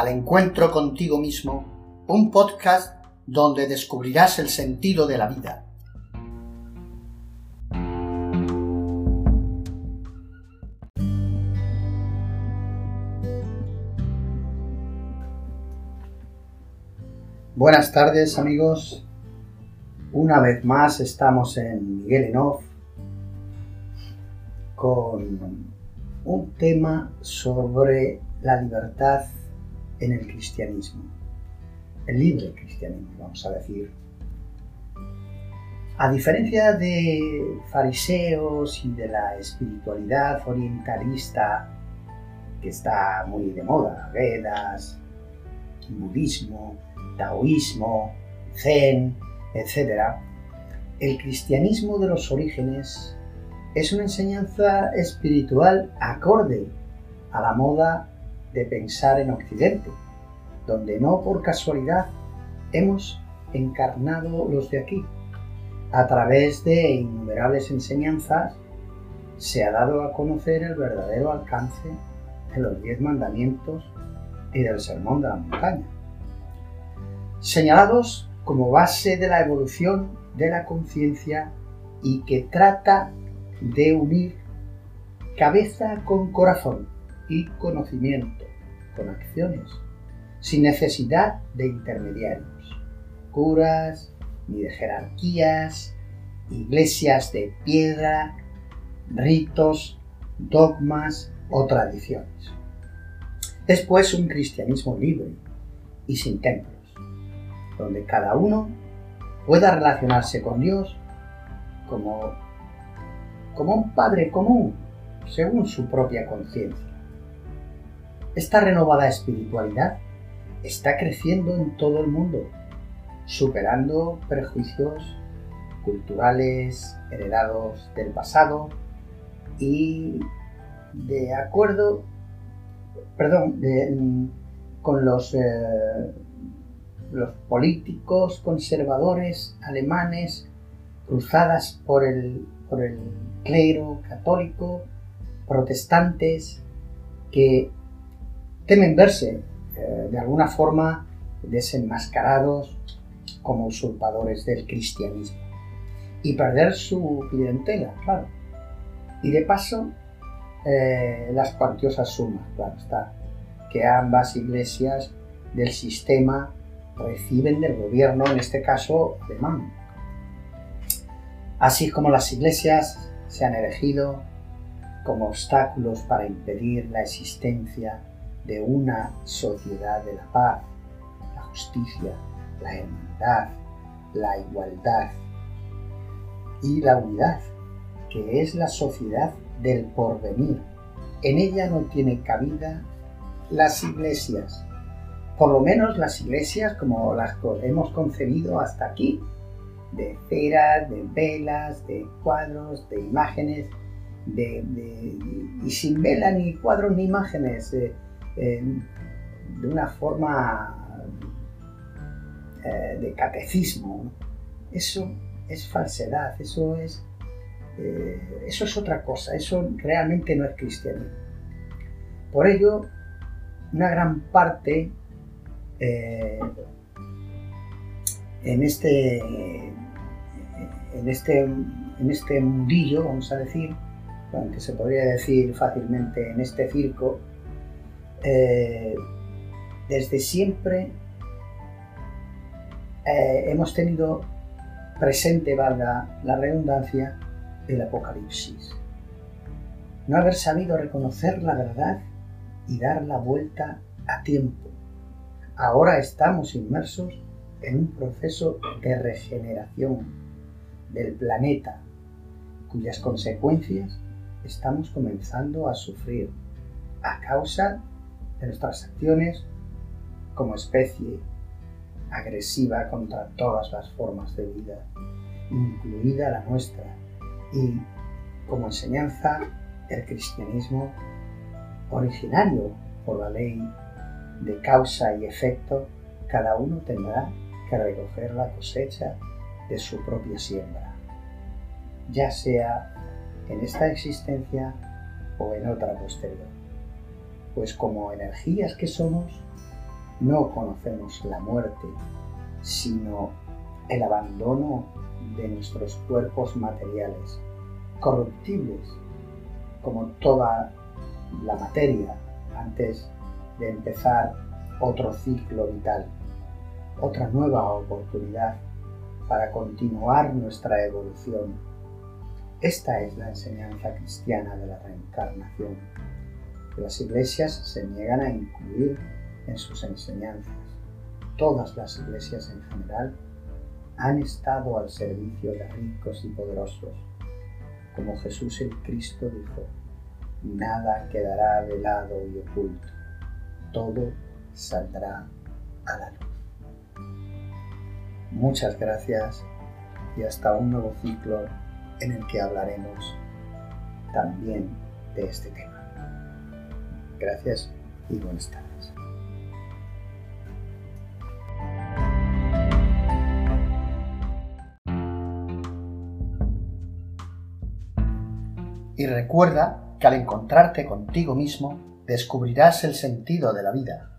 al encuentro contigo mismo, un podcast donde descubrirás el sentido de la vida. Buenas tardes amigos, una vez más estamos en Miguel Enoff con un tema sobre la libertad en el cristianismo, el libre cristianismo, vamos a decir. A diferencia de fariseos y de la espiritualidad orientalista que está muy de moda, Vedas, budismo, taoísmo, zen, etc., el cristianismo de los orígenes es una enseñanza espiritual acorde a la moda de pensar en Occidente, donde no por casualidad hemos encarnado los de aquí. A través de innumerables enseñanzas se ha dado a conocer el verdadero alcance de los diez mandamientos y del sermón de la montaña, señalados como base de la evolución de la conciencia y que trata de unir cabeza con corazón y conocimiento, con acciones, sin necesidad de intermediarios, curas, ni de jerarquías, iglesias de piedra, ritos, dogmas o tradiciones. Es pues un cristianismo libre y sin templos, donde cada uno pueda relacionarse con Dios como como un padre común, según su propia conciencia. Esta renovada espiritualidad está creciendo en todo el mundo, superando prejuicios culturales heredados del pasado y de acuerdo, perdón, con los, eh, los políticos conservadores alemanes cruzadas por el, por el clero católico, protestantes, que temen verse eh, de alguna forma desenmascarados como usurpadores del cristianismo y perder su clientela, claro. Y de paso, eh, las cuantiosas sumas, claro está, que ambas iglesias del sistema reciben del gobierno, en este caso alemán. Así como las iglesias se han elegido como obstáculos para impedir la existencia de una sociedad de la paz, la justicia, la hermandad, la igualdad y la unidad, que es la sociedad del porvenir. En ella no tiene cabida las iglesias, por lo menos las iglesias como las hemos concebido hasta aquí, de cera, de velas, de cuadros, de imágenes, de, y sin vela ni cuadros ni imágenes, eh, de una forma eh, de catecismo. Eso es falsedad, eso es, eh, eso es otra cosa, eso realmente no es cristianismo. Por ello, una gran parte en este en este, en este mundillo, vamos a decir, que se podría decir fácilmente en este circo, eh, desde siempre eh, hemos tenido presente, valga la redundancia, el apocalipsis. No haber sabido reconocer la verdad y dar la vuelta a tiempo. Ahora estamos inmersos en un proceso de regeneración del planeta, cuyas consecuencias estamos comenzando a sufrir a causa de nuestras acciones como especie agresiva contra todas las formas de vida, incluida la nuestra, y como enseñanza el cristianismo originario por la ley de causa y efecto, cada uno tendrá que recoger la cosecha de su propia siembra, ya sea en esta existencia o en otra posterior. Pues como energías que somos, no conocemos la muerte, sino el abandono de nuestros cuerpos materiales, corruptibles, como toda la materia antes de empezar otro ciclo vital, otra nueva oportunidad para continuar nuestra evolución. Esta es la enseñanza cristiana de la reencarnación, las iglesias se niegan a incluir en sus enseñanzas. Todas las iglesias en general han estado al servicio de ricos y poderosos. Como Jesús el Cristo dijo, nada quedará velado y oculto, todo saldrá a la luz. Muchas gracias y hasta un nuevo ciclo en el que hablaremos también de este tema. Gracias y buenas tardes. Y recuerda que al encontrarte contigo mismo descubrirás el sentido de la vida